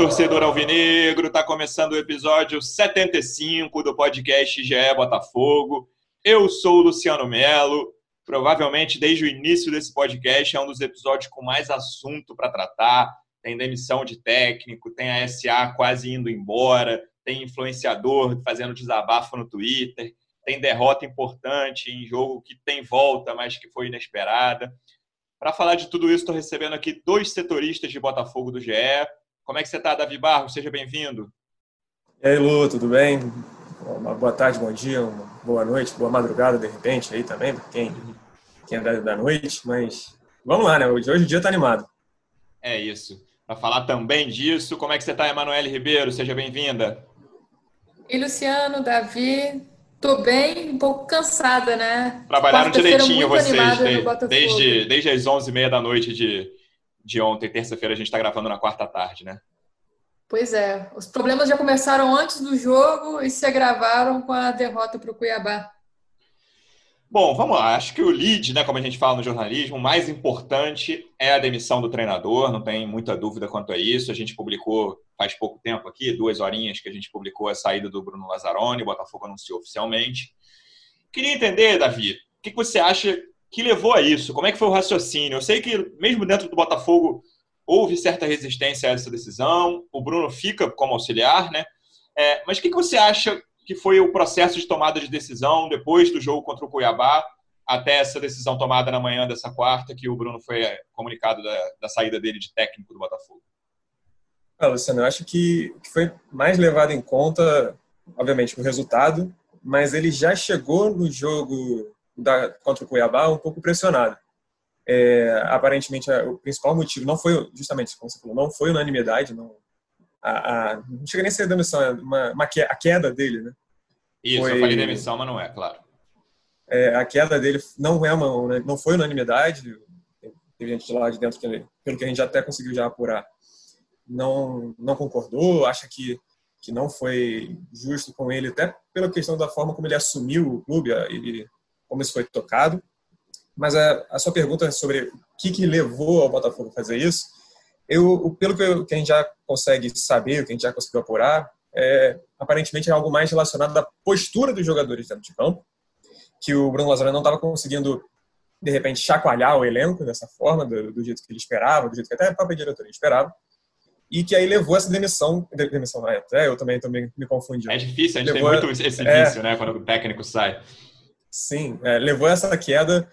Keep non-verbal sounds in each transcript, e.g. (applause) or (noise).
torcedor alvinegro! Tá começando o episódio 75 do podcast GE Botafogo. Eu sou o Luciano Melo. Provavelmente, desde o início desse podcast, é um dos episódios com mais assunto para tratar. Tem demissão de técnico, tem a SA quase indo embora, tem influenciador fazendo desabafo no Twitter, tem derrota importante em jogo que tem volta, mas que foi inesperada. Para falar de tudo isso, estou recebendo aqui dois setoristas de Botafogo do GE. Como é que você está, Davi Barros? Seja bem-vindo. E aí, Lu, tudo bem? Uma boa tarde, bom dia, uma boa noite, boa madrugada, de repente, aí também, para quem, quem é da noite. Mas vamos lá, né? Hoje, hoje o dia está animado. É isso. Para falar também disso, como é que você está, Emanuele Ribeiro? Seja bem-vinda. E Luciano, Davi, Tô bem, um pouco cansada, né? Trabalharam direitinho vocês, desde, desde, desde as 11h30 da noite de, de ontem, terça-feira, a gente está gravando na quarta tarde, né? Pois é, os problemas já começaram antes do jogo e se agravaram com a derrota para o Cuiabá. Bom, vamos lá. Acho que o lead, né, como a gente fala no jornalismo, o mais importante é a demissão do treinador, não tem muita dúvida quanto a isso. A gente publicou faz pouco tempo aqui, duas horinhas que a gente publicou a saída do Bruno Lazzaroni, o Botafogo anunciou oficialmente. Queria entender, Davi, o que você acha que levou a isso? Como é que foi o raciocínio? Eu sei que mesmo dentro do Botafogo houve certa resistência a essa decisão, o Bruno fica como auxiliar, né? É, mas o que você acha que foi o processo de tomada de decisão depois do jogo contra o Cuiabá até essa decisão tomada na manhã dessa quarta, que o Bruno foi é, comunicado da, da saída dele de técnico do Botafogo? Ah, Luciano, eu acho que, que foi mais levado em conta, obviamente, o resultado, mas ele já chegou no jogo da, contra o Cuiabá um pouco pressionado. É, aparentemente, o principal motivo não foi, justamente como você falou, não foi unanimidade, não, a, a, não chega nem a ser demissão, é uma, uma, a queda dele, né? Isso, foi, eu falei demissão, mas não é, claro. É, a queda dele não é uma, não foi unanimidade, teve gente lá de dentro que, pelo que a gente já até conseguiu já apurar, não não concordou, acha que que não foi justo com ele, até pela questão da forma como ele assumiu o clube, ele, como isso foi tocado. Mas a, a sua pergunta é sobre o que, que levou ao Botafogo a fazer isso, eu, pelo que, eu, que a gente já consegue saber, o que a gente já conseguiu apurar, é, aparentemente é algo mais relacionado à postura dos jogadores dentro de campo, que o Bruno Lazaro não estava conseguindo, de repente, chacoalhar o elenco dessa forma, do, do, jeito que ele esperava, do jeito que até a própria diretoria esperava, e que aí levou essa demissão, demissão é, eu também, também me confundi. É difícil, a gente levou, tem muito esse é, vício, né, quando o técnico sai. Sim, é, levou essa queda,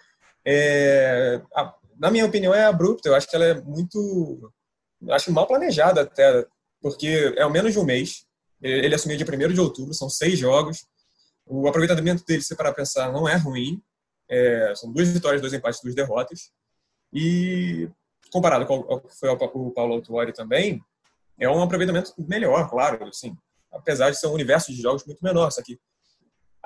é, a, na minha opinião, é abrupta, eu acho que ela é muito acho mal planejada até, porque é o menos de um mês. Ele assumiu dia 1 de outubro, são seis jogos. O aproveitamento dele, se para pensar, não é ruim. É, são duas vitórias, dois empates, duas derrotas. E comparado com o que foi o Paulo Autuori também, é um aproveitamento melhor, claro, assim, apesar de ser um universo de jogos muito menor. Só que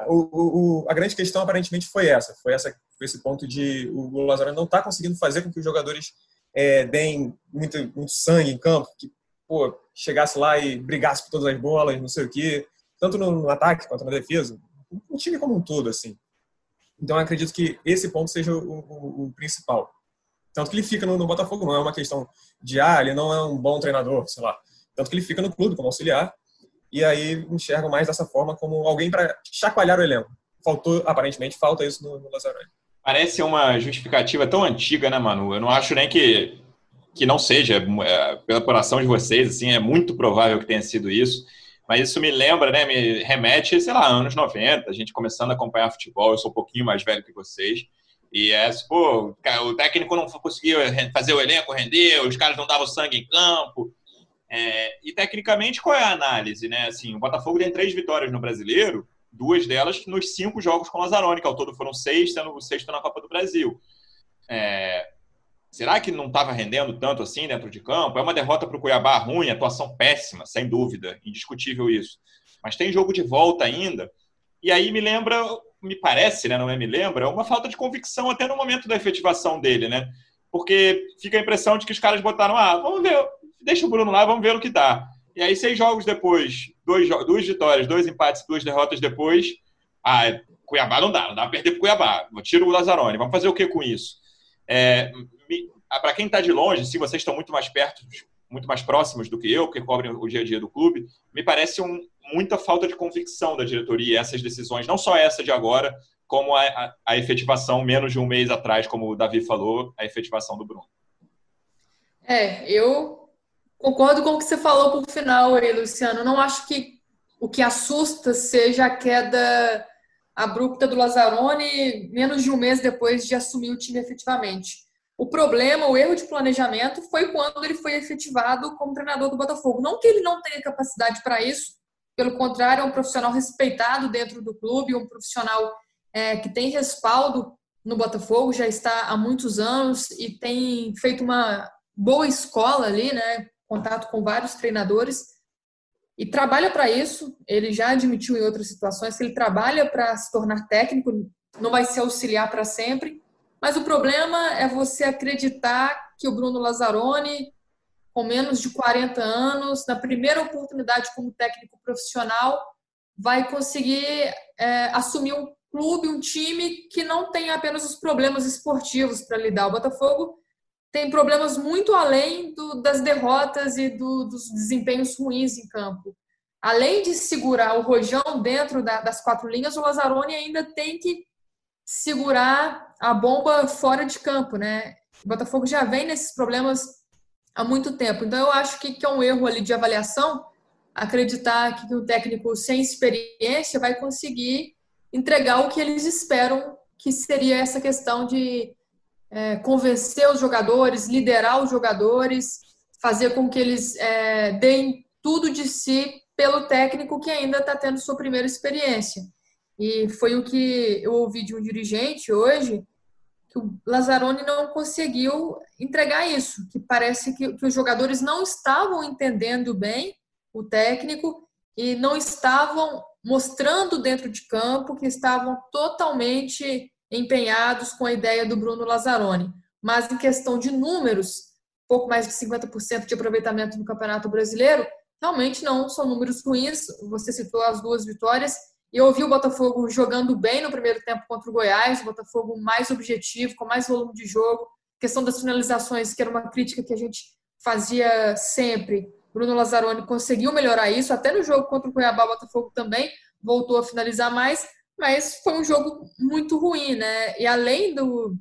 o, o, a grande questão aparentemente foi essa, foi essa, foi esse ponto de o Lazaro não está conseguindo fazer com que os jogadores é, deem muito, muito sangue em campo, que pô, chegasse lá e brigasse por todas as bolas, não sei o quê, tanto no, no ataque quanto na defesa, o time como um todo, assim. Então, eu acredito que esse ponto seja o, o, o principal. Tanto que ele fica no, no, Botafogo, não é uma questão de, ah, ele não é um bom treinador, sei lá. Tanto que ele fica no clube como auxiliar, e aí enxergam mais dessa forma como alguém para chacoalhar o elenco. Faltou, aparentemente, falta isso no, no. Parece uma justificativa tão antiga, né, Manu? Eu não acho nem que, que não seja, é, pela apuração de vocês, assim, é muito provável que tenha sido isso. Mas isso me lembra, né, me remete, sei lá, anos 90, a gente começando a acompanhar futebol, eu sou um pouquinho mais velho que vocês. E é, pô, o técnico não conseguia fazer o elenco render, os caras não davam sangue em campo. É, e tecnicamente, qual é a análise, né? Assim, o Botafogo tem três vitórias no brasileiro, duas delas nos cinco jogos com o Lazzaroni, que ao todo foram seis, sendo o sexto na Copa do Brasil. É, será que não estava rendendo tanto assim dentro de campo? É uma derrota para o Cuiabá ruim, atuação péssima, sem dúvida, indiscutível isso. Mas tem jogo de volta ainda. E aí me lembra, me parece, né, não é me lembra, uma falta de convicção até no momento da efetivação dele, né? Porque fica a impressão de que os caras botaram, ah, vamos ver, deixa o Bruno lá, vamos ver o que dá. E aí, seis jogos depois, dois, duas vitórias, dois empates, duas derrotas depois, ah, Cuiabá não dá, não dá para perder para Cuiabá. Tira o Lazzaroni, vamos fazer o que com isso? É, para quem está de longe, se vocês estão muito mais perto, muito mais próximos do que eu, que cobrem o dia a dia do clube, me parece um, muita falta de convicção da diretoria essas decisões, não só essa de agora, como a, a, a, efetivação menos de um mês atrás, como o Davi falou, a efetivação do Bruno. É, eu concordo com o que você falou por final aí, Luciano. Não acho que o que assusta seja a queda abrupta do Lazzaroni menos de um mês depois de assumir o time efetivamente. O problema, o erro de planejamento foi quando ele foi efetivado como treinador do Botafogo. Não que ele não tenha capacidade para isso, pelo contrário, é um profissional respeitado dentro do clube, um profissional é, que tem respaldo no Botafogo, já está há muitos anos e tem feito uma boa escola ali, né? Contato com vários treinadores e trabalha para isso. Ele já admitiu em outras situações que ele trabalha para se tornar técnico, não vai se auxiliar para sempre. Mas o problema é você acreditar que o Bruno Lazzaroni, com menos de 40 anos, na primeira oportunidade como técnico profissional, vai conseguir é, assumir um clube, um time que não tem apenas os problemas esportivos para lidar. O Botafogo tem problemas muito além do, das derrotas e do, dos desempenhos ruins em campo. Além de segurar o Rojão dentro da, das quatro linhas, o Lazzaroni ainda tem que segurar a bomba fora de campo, né? O Botafogo já vem nesses problemas há muito tempo. Então, eu acho que, que é um erro ali de avaliação acreditar que um técnico sem experiência vai conseguir entregar o que eles esperam que seria essa questão de é, convencer os jogadores, liderar os jogadores, fazer com que eles é, deem tudo de si pelo técnico que ainda está tendo sua primeira experiência. E foi o que eu ouvi de um dirigente hoje, que o Lazzaroni não conseguiu entregar isso, que parece que, que os jogadores não estavam entendendo bem o técnico e não estavam mostrando dentro de campo que estavam totalmente empenhados com a ideia do Bruno Lazzaroni. Mas em questão de números, pouco mais de 50% de aproveitamento no Campeonato Brasileiro, realmente não são números ruins. Você citou as duas vitórias. E eu vi o Botafogo jogando bem no primeiro tempo contra o Goiás, o Botafogo mais objetivo, com mais volume de jogo. Questão das finalizações, que era uma crítica que a gente fazia sempre. Bruno Lazzaroni conseguiu melhorar isso, até no jogo contra o Cuiabá, o Botafogo também voltou a finalizar mais, mas foi um jogo muito ruim, né? E além do,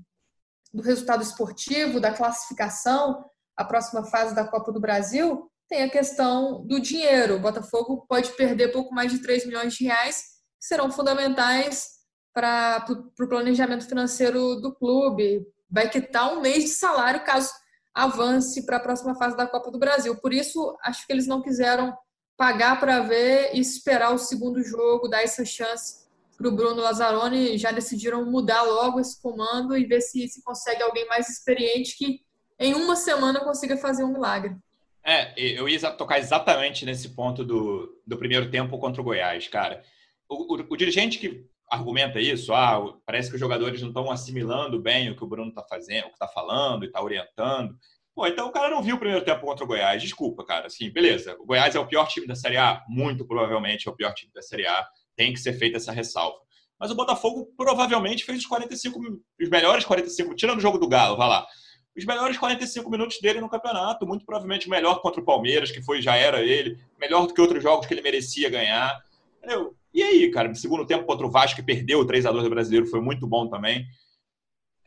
do resultado esportivo, da classificação, a próxima fase da Copa do Brasil, tem a questão do dinheiro. O Botafogo pode perder pouco mais de 3 milhões de reais, que serão fundamentais para o planejamento financeiro do clube. Vai quitar um mês de salário caso avance para a próxima fase da Copa do Brasil. Por isso, acho que eles não quiseram pagar para ver e esperar o segundo jogo, dar essa chance para o Bruno Lazzaroni, já decidiram mudar logo esse comando e ver se, se consegue alguém mais experiente que em uma semana consiga fazer um milagre. É, eu ia tocar exatamente nesse ponto do, do primeiro tempo contra o Goiás, cara. O, o, o dirigente que argumenta isso, ah, parece que os jogadores não estão assimilando bem o que o Bruno está fazendo, o que está falando e está orientando. Pô, então o cara não viu o primeiro tempo contra o Goiás. Desculpa, cara. Assim, beleza. O Goiás é o pior time da Série A? Muito provavelmente é o pior time da Série A tem que ser feita essa ressalva. Mas o Botafogo provavelmente fez os 45, os melhores 45, tirando o jogo do Galo, vai lá. Os melhores 45 minutos dele no campeonato, muito provavelmente melhor contra o Palmeiras, que foi já era ele, melhor do que outros jogos que ele merecia ganhar. Entendeu? E aí, cara, no segundo tempo contra o Vasco, que perdeu o 3 a 2 do Brasileiro, foi muito bom também.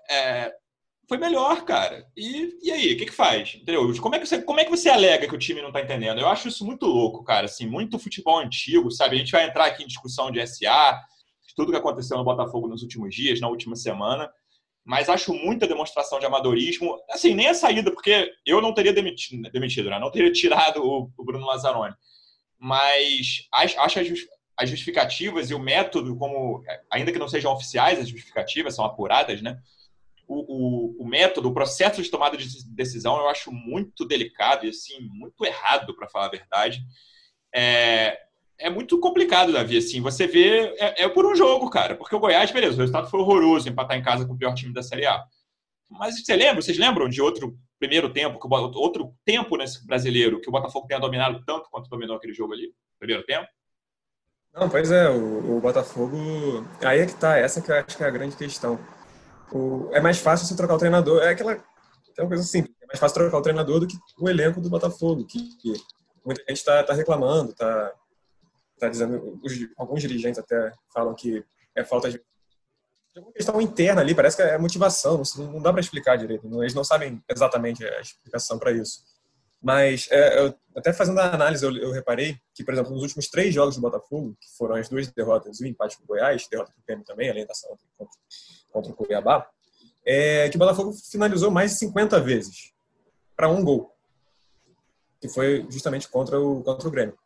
É, foi melhor, cara. E, e aí, o que, que faz? Entendeu? Como é que, você, como é que você alega que o time não tá entendendo? Eu acho isso muito louco, cara. Assim, muito futebol antigo, sabe? A gente vai entrar aqui em discussão de SA, de tudo que aconteceu no Botafogo nos últimos dias, na última semana. Mas acho muita demonstração de amadorismo. Assim, nem a saída, porque eu não teria demitido, demitido né? Não teria (laughs) tirado o, o Bruno Lazzaroni. Mas acho as, as justificativas e o método, como, ainda que não sejam oficiais, as justificativas são apuradas, né? O, o, o, método, o processo de tomada de decisão eu acho muito delicado e assim, muito errado, para falar a verdade. É, é muito complicado, Davi. Assim, você vê, é, é, por um jogo, cara. Porque o Goiás, beleza, o resultado foi horroroso, empatar em casa com o pior time da Série A. Mas você lembra, vocês lembram de outro primeiro tempo, que o, outro tempo nesse brasileiro que o Botafogo tenha dominado tanto quanto dominou aquele jogo ali? Primeiro tempo? Não, pois é, o, o Botafogo. Aí é que tá, essa que eu acho que é a grande questão. O, é mais fácil você trocar o treinador. É aquela, aquela coisa simples. É mais fácil trocar o treinador do que o elenco do Botafogo, que, muita gente está tá reclamando, está tá dizendo. Os, alguns dirigentes até falam que é falta de de uma questão interna ali, parece que é motivação, não, dá para explicar direito, eles não sabem exatamente a explicação para isso. Mas, é, eu, até fazendo a análise, eu, eu, reparei que, por exemplo, nos últimos três jogos do Botafogo, que foram as duas derrotas e o empate com o Goiás, derrota com o também, além da ação contra, o Cuiabá, é que o Botafogo finalizou mais de 50 vezes para um gol, que foi justamente contra o, contra o Grêmio.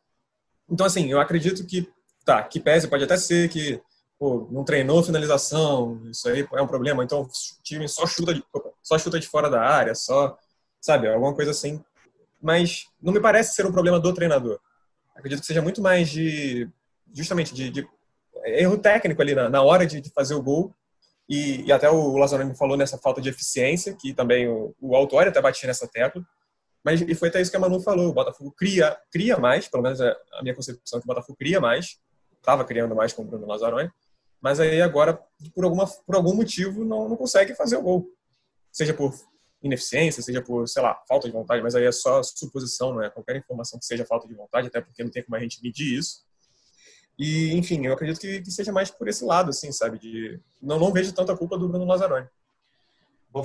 Então, assim, eu acredito que, tá, que pese, pode até ser que pô, não treinou finalização, isso aí é um problema, então o time só chuta de, só chuta de fora da área, só, sabe, alguma coisa assim. Mas não me parece ser um problema do treinador. Acredito que seja muito mais de, justamente, de, de erro técnico ali na, na hora de, de, fazer o gol. E, e até o Lazaroni falou nessa falta de eficiência, que também o, o Autório até batia nessa tecla. Mas e foi até isso que a Manu falou, o Botafogo cria, cria mais, pelo menos é a minha concepção é que o Botafogo cria mais, estava criando mais com o Bruno Lazzaroni, mas aí agora, por, alguma, por algum motivo, não, não consegue fazer o gol. Seja por ineficiência, seja por, sei lá, falta de vontade, mas aí é só suposição, não é qualquer informação que seja falta de vontade, até porque não tem como a gente medir isso. E, enfim, eu acredito que, que seja mais por esse lado, assim, sabe? De, não, não vejo tanta culpa do Bruno Lazzaroni.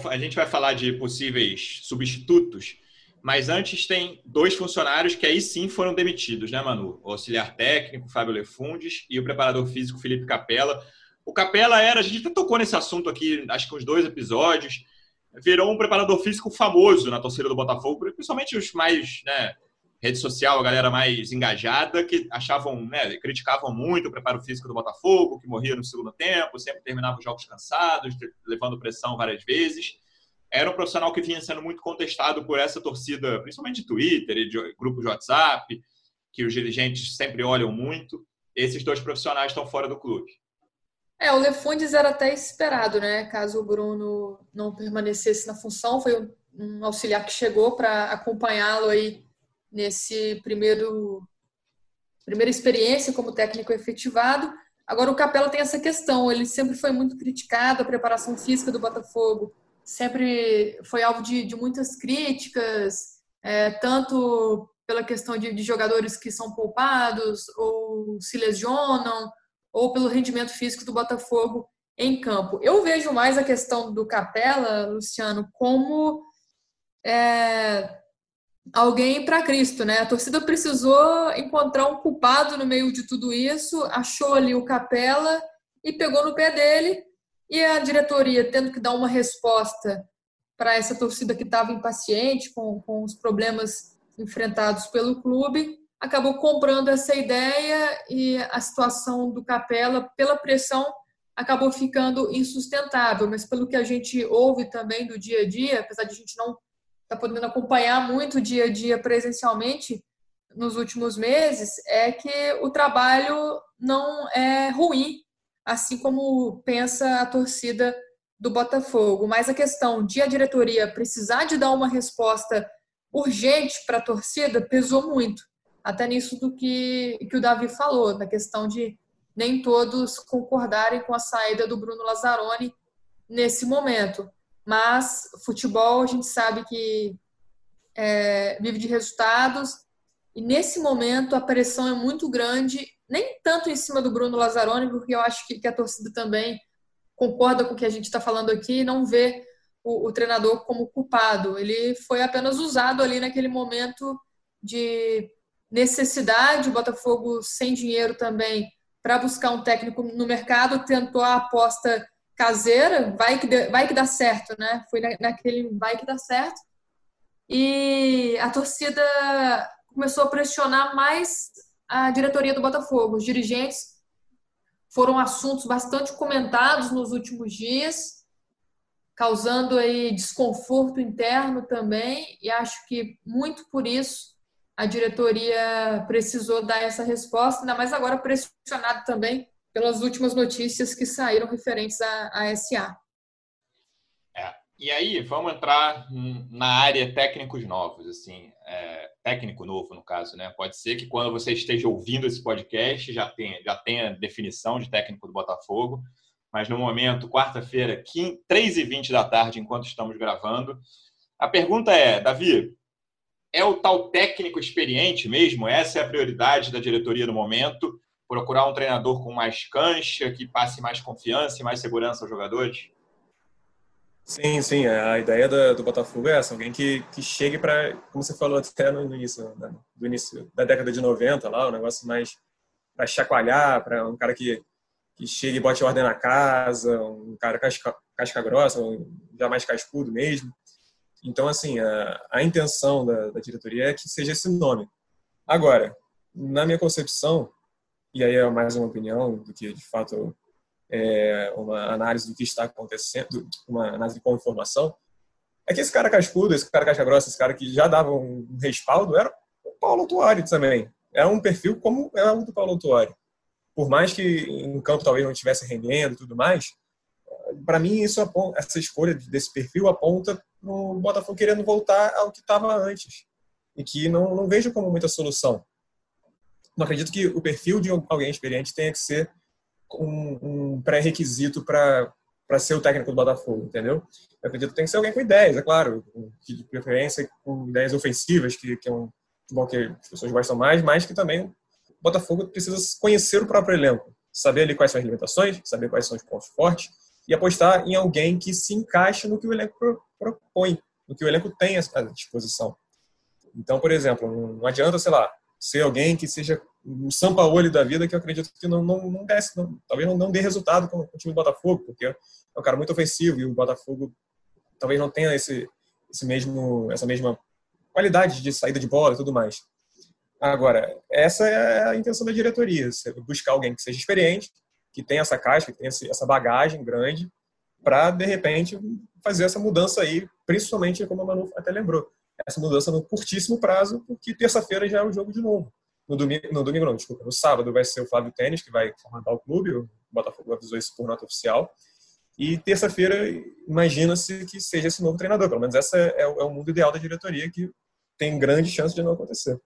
A gente vai falar de possíveis substitutos, mas antes tem dois funcionários que aí sim foram demitidos, né, Manu? O auxiliar técnico, Fábio Lefundes, e o preparador físico, Felipe Capella. O Capella era, a gente até tocou nesse assunto aqui, acho que uns dois episódios, virou um preparador físico famoso na torcida do Botafogo, principalmente os mais, né, rede social, a galera mais engajada, que achavam, né, criticavam muito o preparo físico do Botafogo, que morria no segundo tempo, sempre terminava os jogos cansados, levando pressão várias vezes era um profissional que vinha sendo muito contestado por essa torcida, principalmente de Twitter e de grupos de WhatsApp, que os dirigentes sempre olham muito. Esses dois profissionais estão fora do clube. É, o Lefundes era até esperado, né? Caso o Bruno não permanecesse na função, foi um auxiliar que chegou para acompanhá-lo aí nesse primeiro primeira experiência como técnico efetivado. Agora o Capela tem essa questão, ele sempre foi muito criticado a preparação física do Botafogo sempre foi alvo de, de muitas críticas, é, tanto pela questão de, de, jogadores que são poupados ou se lesionam, ou pelo rendimento físico do Botafogo em campo. Eu vejo mais a questão do Capela, Luciano, como é, alguém para Cristo, né? A torcida precisou encontrar um culpado no meio de tudo isso, achou ali o Capela e pegou no pé dele e a diretoria tendo que dar uma resposta para essa torcida que estava impaciente com, com os problemas enfrentados pelo clube, acabou comprando essa ideia e a situação do Capela, pela pressão, acabou ficando insustentável. Mas pelo que a gente ouve também do dia a dia, apesar de a gente não estar tá podendo acompanhar muito o dia a dia presencialmente nos últimos meses, é que o trabalho não é ruim assim como pensa a torcida do Botafogo. Mas a questão de a diretoria precisar de dar uma resposta urgente para a torcida pesou muito. Até nisso do que, que o Davi falou, na questão de nem todos concordarem com a saída do Bruno Lazzaroni nesse momento. Mas futebol a gente sabe que é, vive de resultados e nesse momento a pressão é muito grande nem tanto em cima do Bruno Lazzaroni, porque eu acho que, que a torcida também concorda com o que a gente está falando aqui e não vê o, o, treinador como culpado. Ele foi apenas usado ali naquele momento de necessidade, o Botafogo sem dinheiro também para buscar um técnico no mercado, tentou a aposta caseira, vai que, vai que dá certo, né? Na, naquele vai que dá certo. E a torcida começou a pressionar mais a diretoria do Botafogo. Os dirigentes foram assuntos bastante comentados nos últimos dias. causando aí desconforto interno também, e acho que muito por isso a diretoria precisou dar essa resposta, ainda mais agora pressionado também pelas últimas notícias que saíram referentes à, à SA. É. E aí, vamos entrar na área técnicos novos, assim, é, técnico novo, no caso, né? Pode ser que quando você esteja ouvindo esse podcast já tenha, já tenha definição de técnico do Botafogo, mas no momento, quarta-feira, 3h20 da tarde, enquanto estamos gravando. A pergunta é, Davi, é o tal técnico experiente mesmo? Essa é a prioridade da diretoria no momento? Procurar um treinador com mais cancha, que passe mais confiança e mais segurança aos jogadores? Sim, sim. A ideia do, do Botafogo é essa. Alguém que, que chegue para, como você falou até no início, né, do início da década de 90, lá, um negócio mais para chacoalhar, para um cara que que chegue e bote ordem na casa, um cara casca, casca grossa, já mais cascudo mesmo. Então, assim, a, a intenção da, da, diretoria é que seja esse nome. Agora, na minha concepção, e aí é mais uma opinião do que, de fato, é uma análise do que está acontecendo, uma análise com informação, é que esse cara cascudo, esse cara casca grossa, esse cara que já dava um respaldo, era o Paulo Tuori também. Era um perfil como é o do Paulo Tuori por mais que em campo talvez não estivesse rendendo e tudo mais, para mim isso aponta, essa escolha desse perfil aponta no Botafogo querendo voltar ao que estava antes e que não, não vejo como muita solução. Não acredito que o perfil de alguém experiente tenha que ser um, um pré-requisito para para ser o técnico do Botafogo, entendeu? Eu acredito que tem que ser alguém com ideias, é claro, de preferência com ideias ofensivas, que, que é um bom que as pessoas gostam mais, mas que também Botafogo precisa conhecer o próprio elenco, saber ali quais são as limitações, saber quais são os pontos fortes e apostar em alguém que se encaixe no que o elenco propõe, no que o elenco tem à disposição. Então, por exemplo, não adianta, sei lá, ser alguém que seja um Sampaoli da vida que eu acredito que não, não, não desce, não, talvez não, não dê resultado com, o time do Botafogo, porque é um cara muito ofensivo e o Botafogo talvez não tenha esse, esse mesmo, essa mesma qualidade de saída de bola e tudo mais. Agora, essa é a intenção da diretoria, buscar alguém que seja experiente, que tenha essa caixa, que tenha essa bagagem grande, para, de repente, fazer essa mudança aí, principalmente, como a Manu até lembrou, essa mudança no curtíssimo prazo, porque terça-feira já é o jogo de novo. No domingo, no domingo não, desculpa, no sábado vai ser o Flávio Tênis, que vai comandar o clube, o Botafogo avisou isso por nota oficial, e terça-feira, imagina-se que seja esse novo treinador. Pelo menos esse é, é, o mundo ideal da diretoria, que tem grande chance de não acontecer.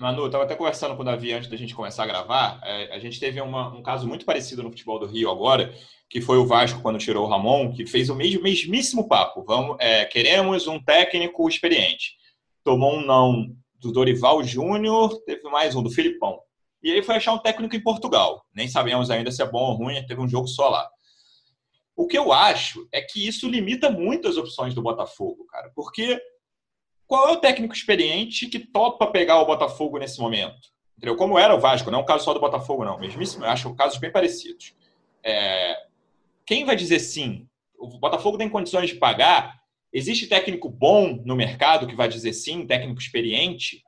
Manu, eu estava até conversando com o Davi antes da gente começar a gravar. É, a gente teve uma, um caso muito parecido no futebol do Rio agora, que foi o Vasco quando tirou o Ramon, que fez o mesmo, mesmíssimo papo. Vamos, é, queremos um técnico experiente. Tomou um não do Dorival Júnior, teve mais um do Filipão. E aí foi achar um técnico em Portugal. Nem sabemos ainda se é bom ou ruim, teve um jogo só lá. O que eu acho é que isso limita muito as opções do Botafogo, cara, porque qual é o técnico experiente que topa pegar o Botafogo nesse momento? Entendeu? Como era o Vasco, não é um caso só do Botafogo, não. Mesmíssimo, eu acho casos bem parecidos. É... Quem vai dizer sim? O Botafogo tem condições de pagar? Existe técnico bom no mercado que vai dizer sim, técnico experiente?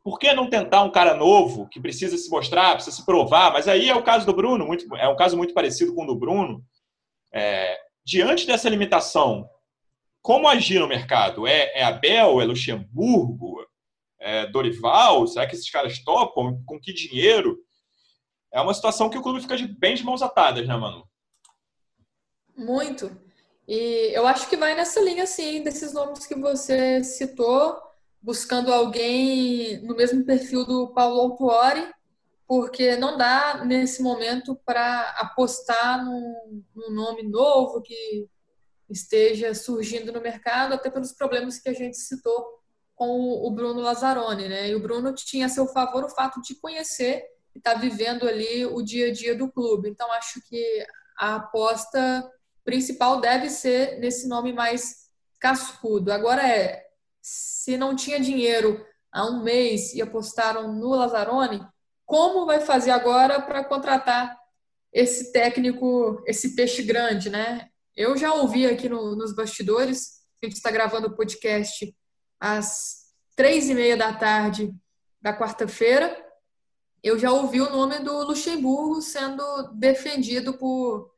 Por que não tentar um cara novo que precisa se mostrar, precisa se provar? Mas aí é o caso do Bruno, muito, é um caso muito parecido com o do Bruno. É... Diante dessa limitação, como agir no mercado? É, é Abel? É Luxemburgo? É Dorival? Será que esses caras topam? Com que dinheiro? É uma situação que o clube fica de, bem de mãos atadas, né, Manu? Muito. E eu acho que vai nessa linha, sim, desses nomes que você citou, buscando alguém no mesmo perfil do Paulo Autuori, porque não dá, nesse momento, para apostar num, num nome novo que esteja surgindo no mercado, até pelos problemas que a gente citou com o Bruno Lazzaroni, né? E o Bruno tinha a seu favor o fato de conhecer e estar tá vivendo ali o dia a dia do clube. Então, acho que a aposta principal deve ser nesse nome mais cascudo. Agora é, se não tinha dinheiro há um mês e apostaram no Lazzaroni, como vai fazer agora para contratar esse técnico, esse peixe grande, né? Eu já ouvi aqui no, nos bastidores, a gente está gravando o podcast às três e meia da tarde da quarta-feira. Eu já ouvi o nome do Luxemburgo sendo defendido por,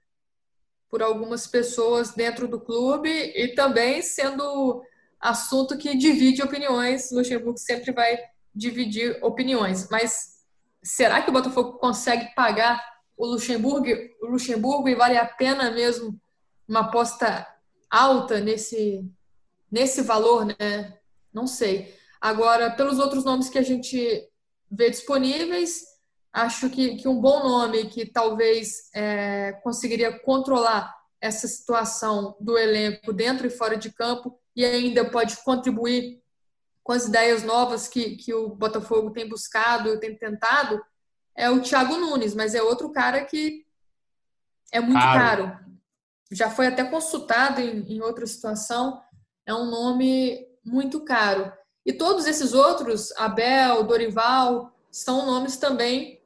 por algumas pessoas dentro do clube e também sendo assunto que divide opiniões. Luxemburgo sempre vai dividir opiniões. Mas será que o Botafogo consegue pagar o Luxemburgo, o Luxemburgo e vale a pena mesmo uma aposta alta nesse, nesse valor, né? Não sei. Agora, pelos outros nomes que a gente vê disponíveis, acho que, que um bom nome que talvez é, conseguiria controlar essa situação do elenco dentro e fora de campo e ainda pode contribuir com as ideias novas que, que o Botafogo tem buscado, tem tentado, é o Thiago Nunes, mas é outro cara que é muito caro. caro. Já foi até consultado em, em outra situação, é um nome muito caro. E todos esses outros, Abel, Dorival, são nomes também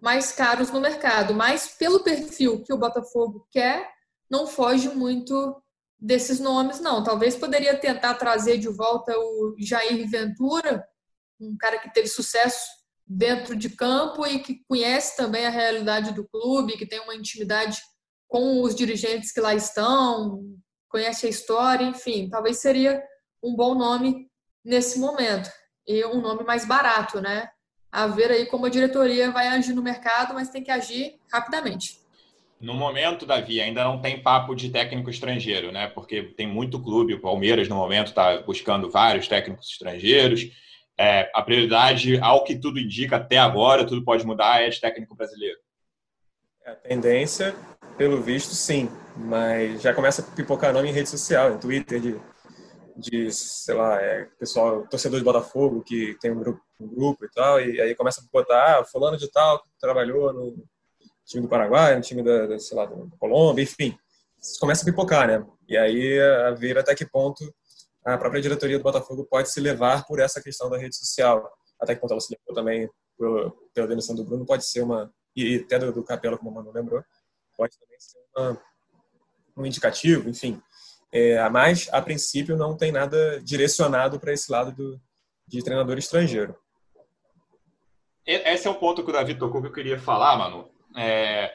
mais caros no mercado, mas pelo perfil que o Botafogo quer, não foge muito desses nomes, não. Talvez poderia tentar trazer de volta o Jair Ventura, um cara que teve sucesso dentro de campo e que conhece também a realidade do clube, que tem uma intimidade com os dirigentes que lá estão, conhece a história, enfim, talvez seria um bom nome nesse momento. E um nome mais barato, né? A ver aí como a diretoria vai agir no mercado, mas tem que agir rapidamente. No momento, Davi, ainda não tem papo de técnico estrangeiro, né? Porque tem muito clube, o Palmeiras no momento está buscando vários técnicos estrangeiros. É, a prioridade, ao que tudo indica até agora, tudo pode mudar, é de técnico brasileiro. É, a tendência, pelo visto, sim. Mas já começa a pipocar nome em rede social, em Twitter, de, de sei lá, é, pessoal, torcedor de Botafogo, que tem um grupo, um grupo e tal, e aí começa a botar, ah, fulano de tal, que trabalhou no time do Paraguai, no time da, da sei lá, da Colômbia, enfim. Começa a pipocar, né? E aí a ver até que ponto a própria diretoria do Botafogo pode se levar por essa questão da rede social. Até que ponto ela se levou também pela demissão do Bruno, pode ser uma, e até do, do Capela, como o Manu lembrou, pode também ser uma, um indicativo, enfim. É, mas, a princípio, não tem nada direcionado para esse lado do, de treinador estrangeiro. Esse é o ponto que o Davi tocou que eu queria falar, Manu. É,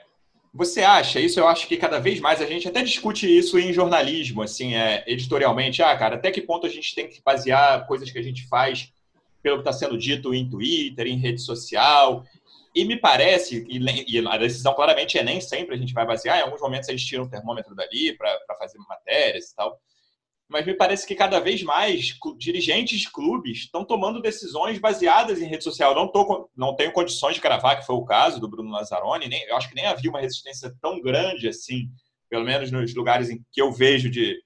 você acha, isso eu acho que cada vez mais a gente até discute isso em jornalismo, assim, é, editorialmente. Ah, cara, até que ponto a gente tem que basear coisas que a gente faz pelo que está sendo dito em Twitter, em rede social. E me parece, e, a decisão claramente é nem sempre a gente vai basear, em alguns momentos a gente tira um termômetro dali para fazer matérias e tal mas me parece que cada vez mais dirigentes de clubes estão tomando decisões baseadas em rede social. Não, tô, não tenho condições de cravar que foi o caso do Bruno Lazzaroni, nem, eu acho que nem havia uma resistência tão grande assim, pelo menos nos lugares em que eu vejo de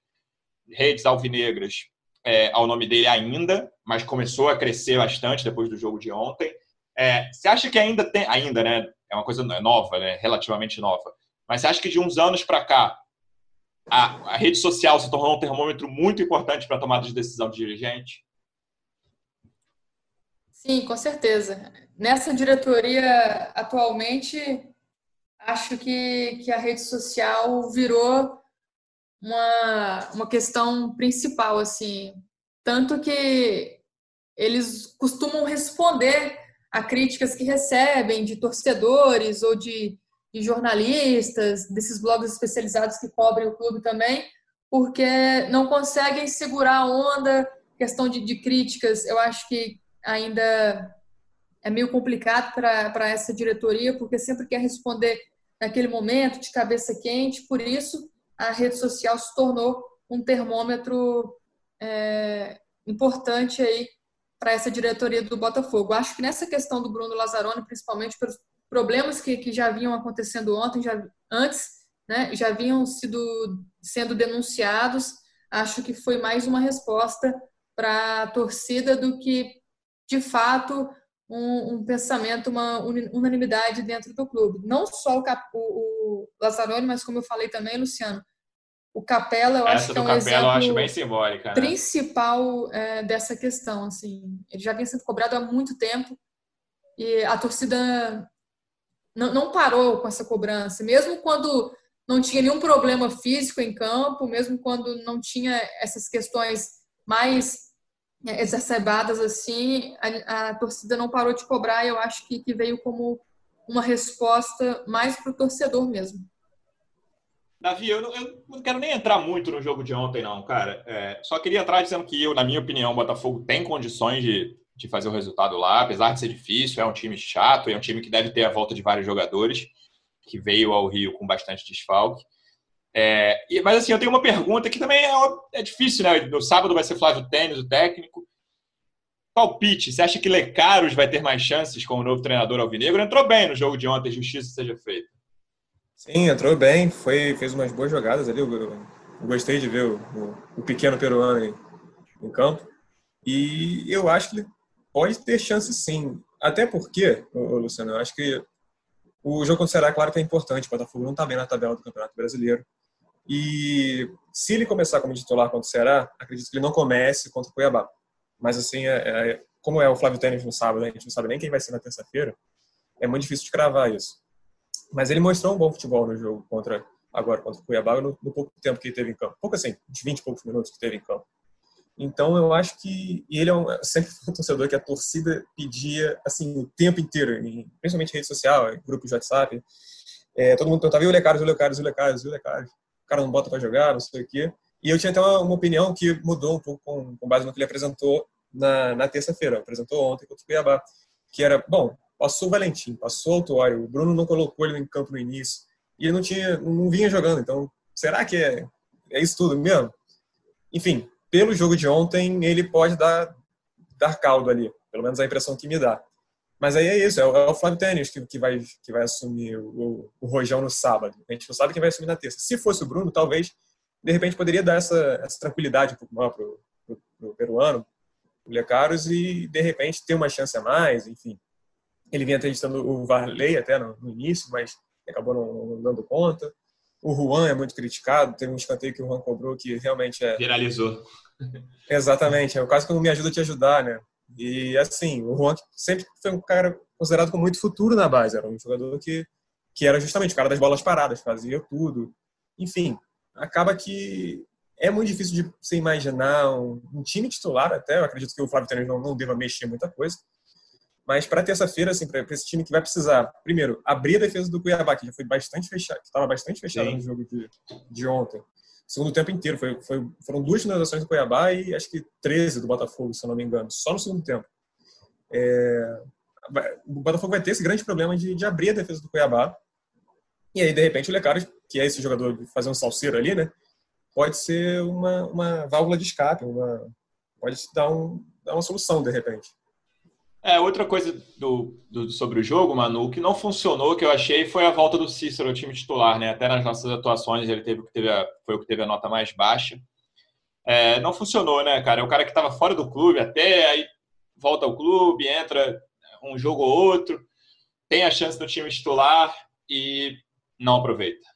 redes alvinegras é, ao nome dele ainda, mas começou a crescer bastante depois do jogo de ontem. É, você acha que ainda tem, ainda, né? É uma coisa nova, né? Relativamente nova. Mas você acha que de uns anos para cá a, a rede social se tornou um termômetro muito importante para a tomada de decisão de dirigente? Sim, com certeza. Nessa diretoria, atualmente, acho que, que a rede social virou uma, uma questão principal, assim. Tanto que eles costumam responder a críticas que recebem de torcedores ou de de jornalistas, desses blogs especializados que cobrem o clube também, porque não conseguem segurar a onda, questão de, de críticas, eu acho que ainda é meio complicado para essa diretoria, porque sempre quer responder naquele momento, de cabeça quente, por isso a rede social se tornou um termômetro é, importante aí para essa diretoria do Botafogo. Acho que nessa questão do Bruno Lazzaroni, principalmente pelos problemas que, que já vinham acontecendo ontem, já, antes, né, já vinham sido, sendo denunciados. Acho que foi mais uma resposta para a torcida do que, de fato, um, um, pensamento, uma unanimidade dentro do clube. Não só o, o, o Lazzaroni, mas como eu falei também, Luciano, o Capela, eu Essa acho que é um Capela, exemplo né? principal é, dessa questão. Assim, ele já vinha sendo cobrado há muito tempo e a torcida não, não parou com essa cobrança, mesmo quando não tinha nenhum problema físico em campo, mesmo quando não tinha essas questões mais é, exacerbadas assim, a, a torcida não parou de cobrar e eu acho que, que veio como uma resposta mais para o torcedor mesmo. Davi, eu não, eu não, quero nem entrar muito no jogo de ontem, não, cara. É, só queria entrar dizendo que eu, na minha opinião, o Botafogo tem condições de, de fazer o resultado lá, apesar de ser difícil, é um time chato, é um time que deve ter a volta de vários jogadores, que veio ao Rio com bastante desfalque. É, e, mas assim, eu tenho uma pergunta que também é, é difícil, né? No sábado vai ser Flávio Tênis, o técnico. Palpite, você acha que Lecaros vai ter mais chances como novo treinador alvinegro? Entrou bem no jogo de ontem, justiça seja feita. Sim, entrou bem, foi, fez umas boas jogadas ali. Eu, eu gostei de ver o, o, o pequeno peruano em, campo. E eu acho que ele pode ter chance sim. Até porque, Luciano, eu acho que o jogo contra o Ceará, claro que é importante. O Botafogo não está bem na tabela do Campeonato Brasileiro. E se ele começar como titular contra o Ceará, acredito que ele não comece contra o Cuiabá. Mas assim, é, é, como é o Flávio Tênis no sábado, a gente não sabe nem quem vai ser na terça-feira, é muito difícil de cravar isso. Mas ele mostrou um bom futebol no jogo contra agora contra o Cuiabá no, no pouco tempo que ele teve em campo. Pouco assim, uns 20 e poucos minutos que teve em campo. Então eu acho que ele é um, (laughs) sempre foi um torcedor que a torcida pedia assim o tempo inteiro, principalmente em rede social, grupos de WhatsApp. É, todo mundo perguntava, e o Lecaros, o Lecaros, o Lecaros, o Lecaros. O cara não bota para jogar, não sei o quê. E eu tinha até uma, uma, opinião que mudou um pouco com, com base no que ele apresentou na, na terça-feira. Apresentou ontem contra o Cuiabá. Que era, bom, passou o Valentim, passou o Autuário, o Bruno não colocou ele em campo no início. E ele não, tinha, não vinha jogando. Então, será que é, é isso tudo mesmo? Enfim, pelo jogo de ontem, ele pode dar, dar caldo ali. Pelo menos a impressão que me dá. Mas aí é isso, é o, é Flávio Tênis que, que, vai, que vai assumir o, o Rojão no sábado. A gente não sabe quem vai assumir na terça. Se fosse o Bruno, talvez de repente poderia dar essa, essa tranquilidade um pouco maior para o peruano, o Lecaros, e de repente ter uma chance a mais, enfim. Ele vinha entrevistando o Varley até no, no início, mas acabou não, não, dando conta. O Juan é muito criticado, teve um escanteio que o Juan cobrou que realmente é. Viralizou. Exatamente, é o caso que não me ajuda a te ajudar, né? E assim, o Juan sempre foi um cara considerado com muito futuro na base, era um jogador que, que era justamente o cara das bolas paradas, fazia tudo. Enfim, acaba que é muito difícil de você imaginar um, um time titular até, eu acredito que o Flávio Tênis não, não deva mexer muita coisa, mas para terça-feira, assim, para esse time que vai precisar, primeiro, abrir a defesa do Cuiabá, que já foi bastante fechado, que estava bastante fechado no jogo de, de ontem. Segundo tempo inteiro, foi, foi, foram duas finalizações do Cuiabá e acho que 13 do Botafogo, se eu não me engano, só no segundo tempo. É, o Botafogo vai ter esse grande problema de, de abrir a defesa do Cuiabá e aí, de repente, o Lecaros, que é esse jogador de fazer um salseiro ali, né? Pode ser uma, uma válvula de escape, uma, pode dar, um, dar uma solução, de repente. É, outra coisa do, do, sobre o jogo, Manu, que não funcionou, que eu achei, foi a volta do Cícero ao time titular, né? Até nas nossas atuações ele teve, teve a, foi o que teve a nota mais baixa. É, não funcionou, né, cara? É o cara que estava fora do clube, até aí volta ao clube, entra um jogo ou outro, tem a chance do time titular e não aproveita.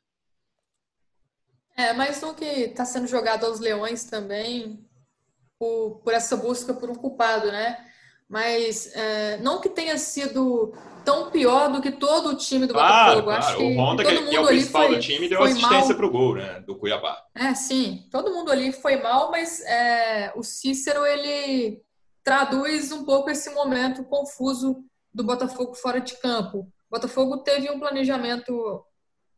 É, mais um que está sendo jogado aos leões também por, por, essa busca por um culpado, né? Mas é, não que tenha sido tão pior do que todo o time do claro, Botafogo. Claro. Acho que o Honda, todo mundo que é o principal foi, do time, deu assistência para o gol, né? Do Cuiabá. É, sim. Todo mundo ali foi mal, mas é, o Cícero, ele traduz um pouco esse momento confuso do Botafogo fora de campo. O Botafogo teve um planejamento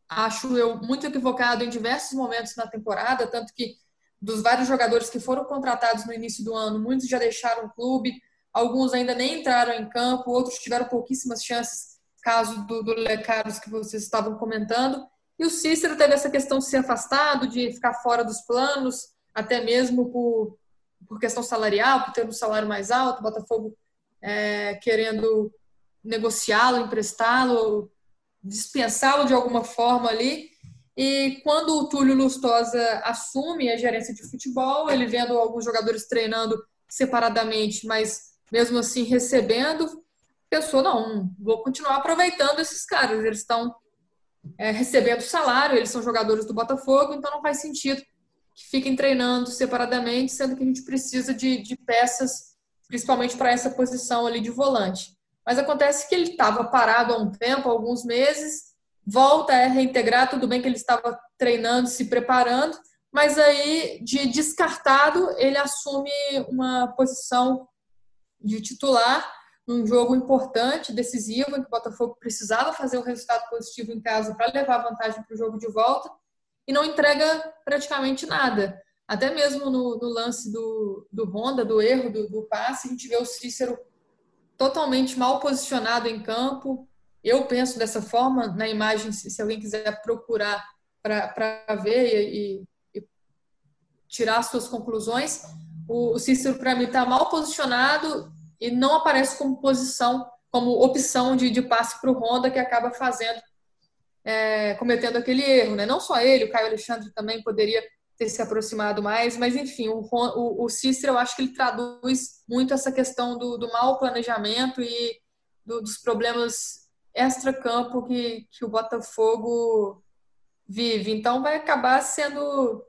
acho eu, muito equivocado em diversos momentos na temporada, tanto que dos vários jogadores que foram contratados no início do ano, muitos já deixaram o clube, alguns ainda nem entraram em campo, outros tiveram pouquíssimas chances, caso do, do Lecaros que vocês estavam comentando. E o Cícero teve essa questão de ser afastado, de ficar fora dos planos, até mesmo por, por questão salarial, por ter um salário mais alto, Botafogo é, querendo negociá-lo, emprestá-lo, dispensá-lo de alguma forma ali. E quando o Túlio Lustosa assume a gerência de futebol, ele vendo alguns jogadores treinando separadamente, mas mesmo assim recebendo, pensou: não, vou continuar aproveitando esses caras. Eles estão é, recebendo salário, eles são jogadores do Botafogo, então não faz sentido que fiquem treinando separadamente, sendo que a gente precisa de, de peças, principalmente para essa posição ali de volante. Mas acontece que ele estava parado há um tempo, alguns meses, volta a reintegrar, tudo bem que ele estava treinando, se preparando, mas aí, de descartado, ele assume uma posição de titular num jogo importante, decisivo, em que o Botafogo precisava fazer um resultado positivo em casa para levar vantagem para o jogo de volta. e não entrega praticamente nada. Até mesmo no, no lance do, do Honda, do erro do, do passe, a gente vê o Cícero totalmente mal posicionado em campo. Eu penso dessa forma na imagem, se, se alguém quiser procurar para ver e, e, tirar suas conclusões. O, Cícero, para mim, está mal posicionado e não aparece como posição, como opção de, de passe para o Honda, que acaba fazendo, é, cometendo aquele erro. Né? Não só ele, o Caio Alexandre também poderia ter se aproximado mais, mas enfim, o, o, o Cícero, eu acho que ele traduz muito essa questão do, do mau planejamento e do, dos problemas extra-campo que, que o Botafogo vive. Então vai acabar sendo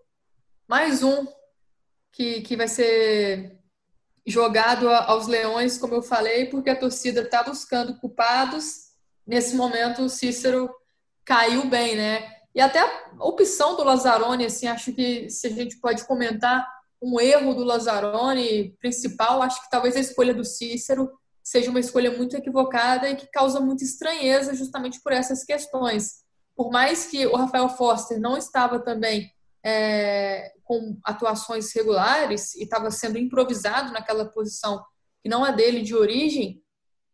mais um que, que vai ser jogado aos leões, como eu falei, porque a torcida está buscando culpados. Nesse momento, o Cícero caiu bem, né? E até a opção do Lazzaroni, assim, acho que se a gente pode comentar um erro do Lazzaroni principal, acho que talvez a escolha do Cícero seja uma escolha muito equivocada e que causa muita estranheza justamente por essas questões. Por mais que o Rafael Foster não estava também é, com atuações regulares e estava sendo improvisado naquela posição que não é dele de origem,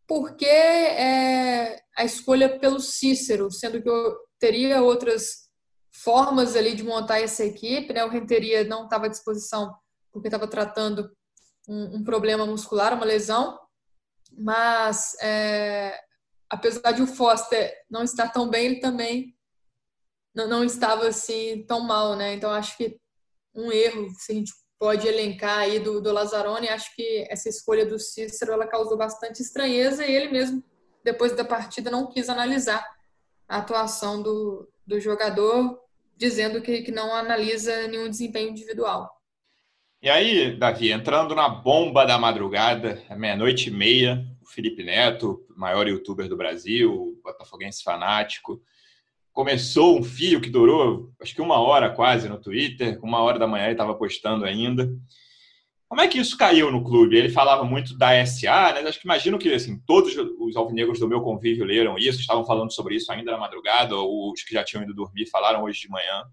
porque é, a escolha pelo Cícero, sendo que eu teria outras formas ali de montar essa equipe, né? O Renteria não estava à disposição porque estava tratando um, um, problema muscular, uma lesão, mas é, apesar de o Foster não estar tão bem, ele também não, não estava assim tão mal, né? Então acho que um erro, se a gente pode elencar aí do, do Lazzaroni, acho que essa escolha do Cícero ela causou bastante estranheza e ele mesmo depois da partida não quis analisar a atuação do, do jogador, dizendo que, que não analisa nenhum desempenho individual. E aí, Davi, entrando na bomba da madrugada, é meia-noite e meia, o Felipe Neto, maior youtuber do Brasil, botafoguense fanático, começou um fio que durou acho que uma hora quase no Twitter, uma hora da manhã ele estava postando ainda. Como é que isso caiu no clube? Ele falava muito da SA, né? Acho que imagino que assim, todos os alvinegros do meu convívio leram isso, estavam falando sobre isso ainda na madrugada, ou os que já tinham ido dormir falaram hoje de manhã.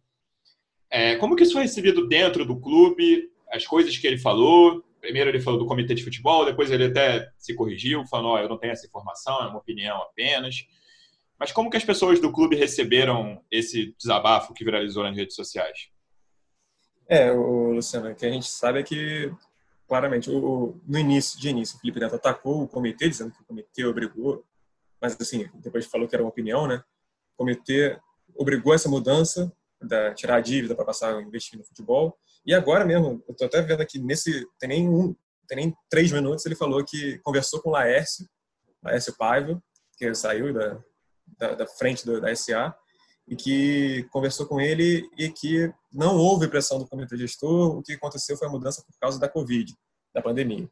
É, como que isso foi recebido dentro do clube? As coisas que ele falou. Primeiro ele falou do comitê de futebol, depois ele até se corrigiu, falando: oh, eu não tenho essa informação, é uma opinião apenas. Mas como que as pessoas do clube receberam esse desabafo que viralizou nas redes sociais? É, o Luciano, o que a gente sabe é que, claramente, o, no início, de início, o Felipe Neto atacou o comitê, dizendo que o comitê obrigou, mas assim, depois falou que era uma opinião, né? O comitê obrigou essa mudança, da tirar a dívida para passar a investir no futebol. E agora mesmo, eu estou até vendo aqui, nesse, tem nem um, tem nem três minutos, ele falou que conversou com o Laércio, Laércio Paiva, que saiu da, da, da frente do, da SA, e que conversou com ele e que não houve pressão do comitê gestor, o que aconteceu foi a mudança por causa da Covid, da pandemia.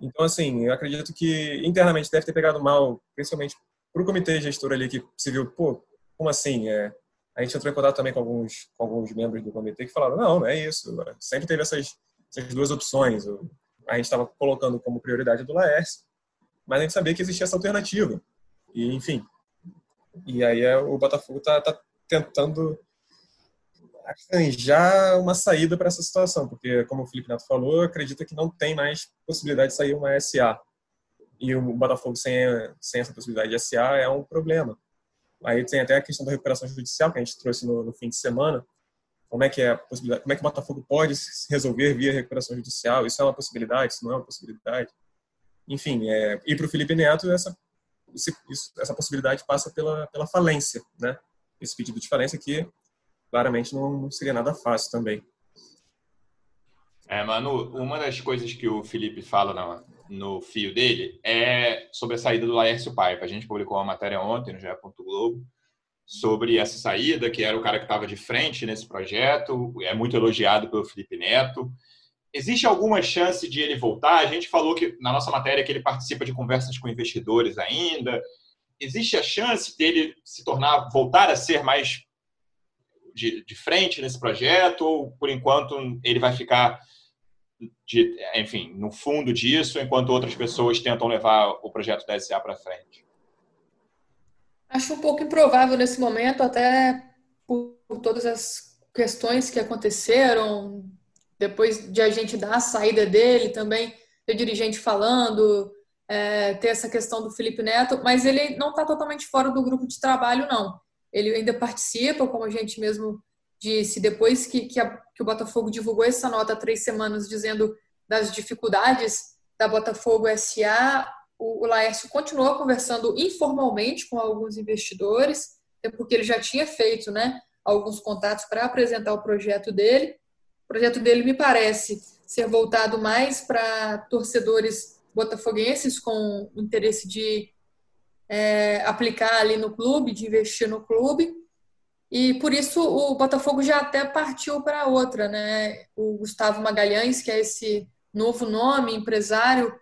Então, assim, eu acredito que internamente deve ter pegado mal, principalmente para o comitê gestor ali que se viu, pô, como assim? É, a gente entrou em contato também com alguns, com alguns membros do comitê que falaram, não, não é isso, sempre teve essas, essas duas opções. A gente estava colocando como prioridade do Laércio, mas a gente sabia que existia essa alternativa. E, enfim, e aí é, o Botafogo está tá tentando arranjar uma saída para essa situação, porque, como o Felipe Neto falou, acredita que não tem mais possibilidade de sair uma SA. E o Botafogo sem, sem essa possibilidade de SA é um problema. Aí tem até a questão da recuperação judicial, que a gente trouxe no, no fim de semana. Como é que é a possibilidade? Como é que o Botafogo pode se resolver via recuperação judicial? Isso é uma possibilidade? Isso não é uma possibilidade? Enfim, é, e para o Felipe Neto, essa isso, essa possibilidade passa pela, pela falência, né? Esse pedido de falência que claramente não, seria nada fácil também. É, mano, uma das coisas que o Felipe fala no, no fio dele é sobre a saída do Laércio Paiva. A gente publicou uma matéria ontem no GE. Globo sobre essa saída, que era o cara que estava de frente nesse projeto, é muito elogiado pelo Felipe Neto. Existe alguma chance de ele voltar? A gente falou que na nossa matéria que ele participa de conversas com investidores ainda. Existe a chance dele se tornar, voltar a ser mais de, de frente nesse projeto? Ou por enquanto ele vai ficar, de, enfim, no fundo disso, enquanto outras pessoas tentam levar o projeto da SA para frente? Acho um pouco improvável nesse momento, até por todas as questões que aconteceram depois de a gente dar a saída dele também, ter dirigente falando, é, ter essa questão do Felipe Neto, mas ele não está totalmente fora do grupo de trabalho, não. Ele ainda participa, como a gente mesmo disse, depois que, que, a, que o Botafogo divulgou essa nota há três semanas dizendo das dificuldades da Botafogo SA, o, o Laércio continuou conversando informalmente com alguns investidores, porque ele já tinha feito né, alguns contatos para apresentar o projeto dele. Projeto dele me parece ser voltado mais para torcedores botafoguenses com interesse de é, aplicar ali no clube, de investir no clube. E por isso o Botafogo já até partiu para outra, né? O Gustavo Magalhães, que é esse novo nome, empresário,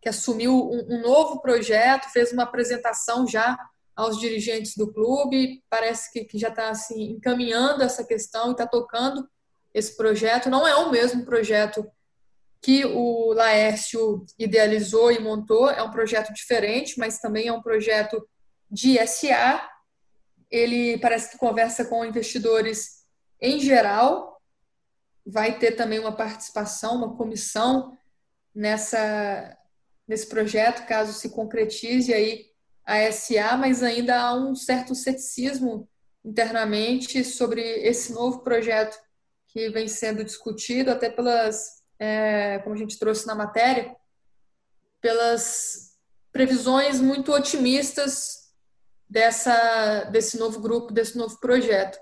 que assumiu um, um novo projeto, fez uma apresentação já aos dirigentes do clube, parece que, que já está assim, encaminhando essa questão e está tocando esse projeto. Não é o mesmo projeto que o Laércio idealizou e montou, é um projeto diferente, mas também é um projeto de SA. Ele parece que conversa com investidores em geral, vai ter também uma participação, uma comissão nessa, nesse projeto, caso se concretize aí a SA, mas ainda há um certo ceticismo internamente sobre esse novo projeto que vem sendo discutido, até pelas, é, como a gente trouxe na matéria, pelas previsões muito otimistas dessa, desse novo grupo, desse novo projeto.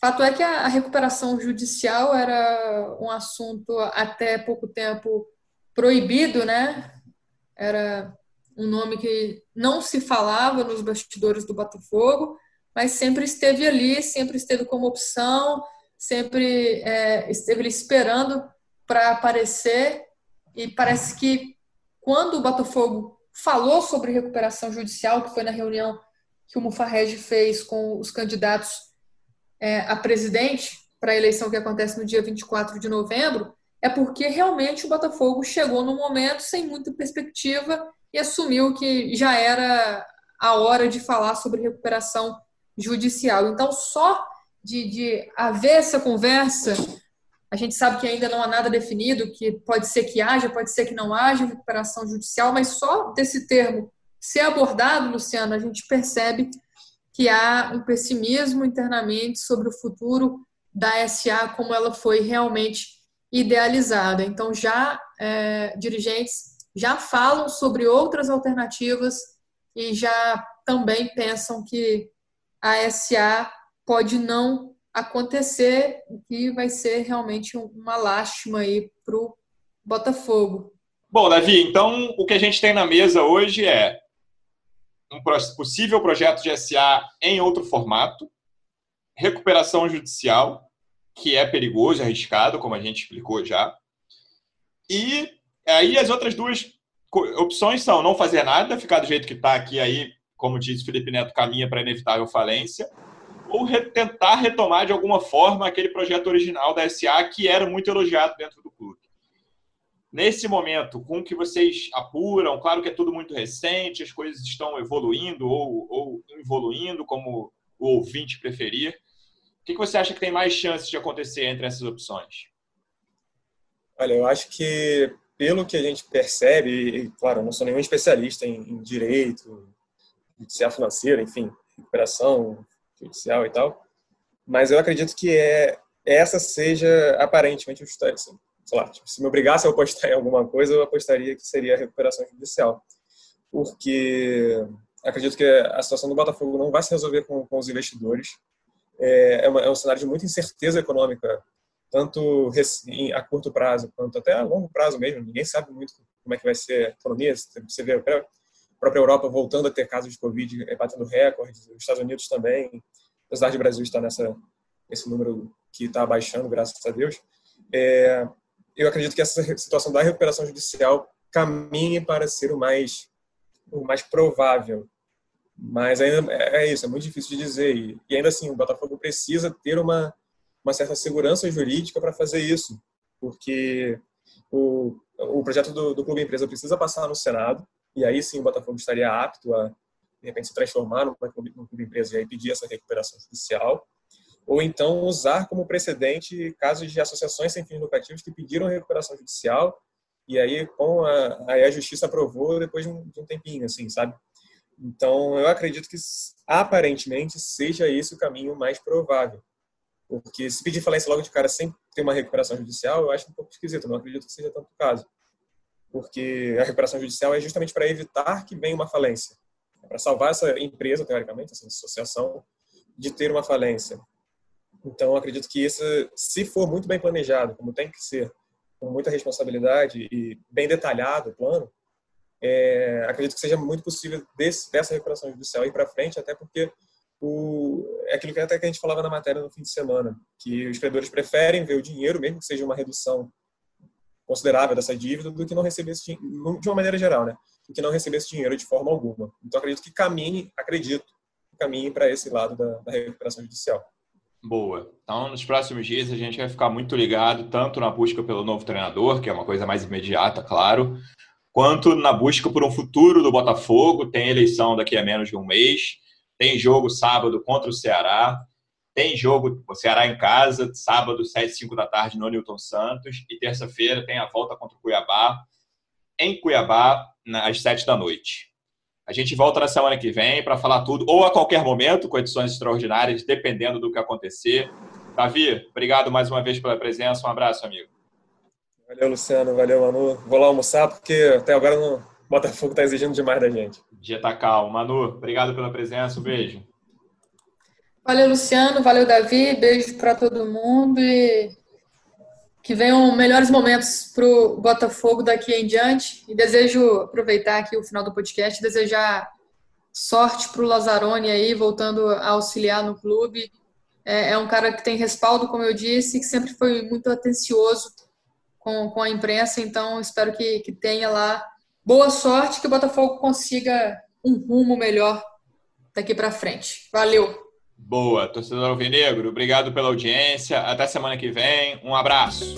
Fato é que a, a recuperação judicial era um assunto até pouco tempo proibido, né? Era um nome que não se falava nos bastidores do Botafogo, mas sempre esteve ali, sempre esteve como opção, sempre é, esteve esperando para aparecer. E parece que quando o Botafogo falou sobre recuperação judicial, que foi na reunião que o Mufarrege fez com os candidatos é, a presidente para a eleição que acontece no dia 24 de novembro, é porque realmente o Botafogo chegou no momento sem muita perspectiva e assumiu que já era a hora de falar sobre recuperação judicial. Então, só de, de haver essa conversa, a gente sabe que ainda não há nada definido, que pode ser que haja, pode ser que não haja recuperação judicial, mas só desse termo ser abordado, Luciano, a gente percebe que há um pessimismo internamente sobre o futuro da SA como ela foi realmente idealizada. Então, já é, dirigentes já falam sobre outras alternativas e já também pensam que a SA pode não acontecer, o que vai ser realmente uma lástima aí para o Botafogo. Bom, Davi, então o que a gente tem na mesa hoje é um possível projeto de SA em outro formato, recuperação judicial, que é perigoso, arriscado, como a gente explicou já, e Aí as outras duas opções são não fazer nada, ficar do jeito que está aqui aí, como diz Felipe Neto, caminha para inevitável falência, ou re tentar retomar de alguma forma aquele projeto original da SA que era muito elogiado dentro do clube. Nesse momento, com o que vocês apuram, claro que é tudo muito recente, as coisas estão evoluindo ou, ou evoluindo, como o ouvinte preferir. O que você acha que tem mais chances de acontecer entre essas opções? Olha, eu acho que pelo que a gente percebe, e, claro, eu não sou nenhum especialista em, em direito, judicial financeiro, enfim, recuperação judicial e tal, mas eu acredito que é essa seja aparentemente o história. Assim, sei lá, tipo, se me obrigasse a apostar em alguma coisa, eu apostaria que seria a recuperação judicial, porque acredito que a situação do Botafogo não vai se resolver com, com os investidores. É, é, uma, é um cenário de muita incerteza econômica tanto a curto prazo quanto até a longo prazo mesmo. Ninguém sabe muito como é que vai ser a economia. Você vê própria Europa voltando a ter casos de Covid, é, batendo recordes, os Estados Unidos também, apesar de Brasil estar nessa esse número que está baixando, graças a Deus. É, eu acredito que essa situação da recuperação judicial caminhe para ser o mais o mais provável. Mas ainda é, é isso, é muito difícil de dizer. E, e ainda assim, o Botafogo precisa ter uma uma certa segurança jurídica para fazer isso, porque o, o projeto do, do Clube Empresa precisa passar no Senado, e aí sim o Botafogo estaria apto a, de repente, se transformar num clube, num empresa e aí pedir essa recuperação judicial. ou então usar como precedente casos de associações sem fins lucrativos que pediram recuperação judicial e aí com a, aí a justiça aprovou depois de um, de um tempinho, assim, sabe? Então, eu acredito que aparentemente seja esse o caminho mais provável. Porque se pedir falência logo de cara sem ter uma recuperação judicial, eu acho um pouco esquisito. Não acredito que seja tanto o caso. Porque a recuperação judicial é justamente para evitar que venha uma falência. É para salvar essa empresa, teoricamente, essa associação, de ter uma falência. Então, acredito que isso, se for muito bem planejado, como tem que ser, com muita responsabilidade e bem detalhado o plano, é, acredito que seja muito possível desse, dessa recuperação judicial ir para frente, até porque o, é aquilo que até que a gente falava na matéria no fim de semana, que os credores preferem ver o dinheiro, mesmo que seja uma redução considerável dessa dívida, do que não receber esse dinheiro, de uma maneira geral, né? Do que não receber esse dinheiro de forma alguma. Então, acredito que caminhe, acredito, caminhe para esse lado da, da recuperação judicial. Boa. Então, nos próximos dias, a gente vai ficar muito ligado tanto na busca pelo novo treinador, que é uma coisa mais imediata, claro, quanto na busca por um futuro do Botafogo. Tem eleição daqui a menos de um mês, tem jogo sábado contra o Ceará, tem jogo o Ceará em casa, sábado, 7 5 da tarde, no Newton Santos, e terça-feira tem a volta contra o Cuiabá, em Cuiabá, às 7 da noite. A gente volta na semana que vem para falar tudo, ou a qualquer momento, com edições extraordinárias, dependendo do que acontecer. Davi, obrigado mais uma vez pela presença. Um abraço, amigo. Valeu, Luciano. Valeu, Manu. Vou lá almoçar, porque até agora o Botafogo está exigindo demais da gente. O dia tá calmo. Manu, obrigado pela presença. Um beijo. Valeu, Luciano. Valeu, Davi. Beijo para todo mundo e que venham melhores momentos para o Botafogo daqui em diante. E desejo aproveitar aqui o final do podcast, desejar sorte para o Lazzaroni aí, voltando a auxiliar no clube. É, é, um cara que tem respaldo, como eu disse, que sempre foi muito atencioso com, com a imprensa, então espero que, que tenha lá boa sorte, que o Botafogo consiga um rumo melhor daqui para frente. Valeu! Boa, torcedor Alvinegro, obrigado pela audiência. Até semana que vem. Um abraço.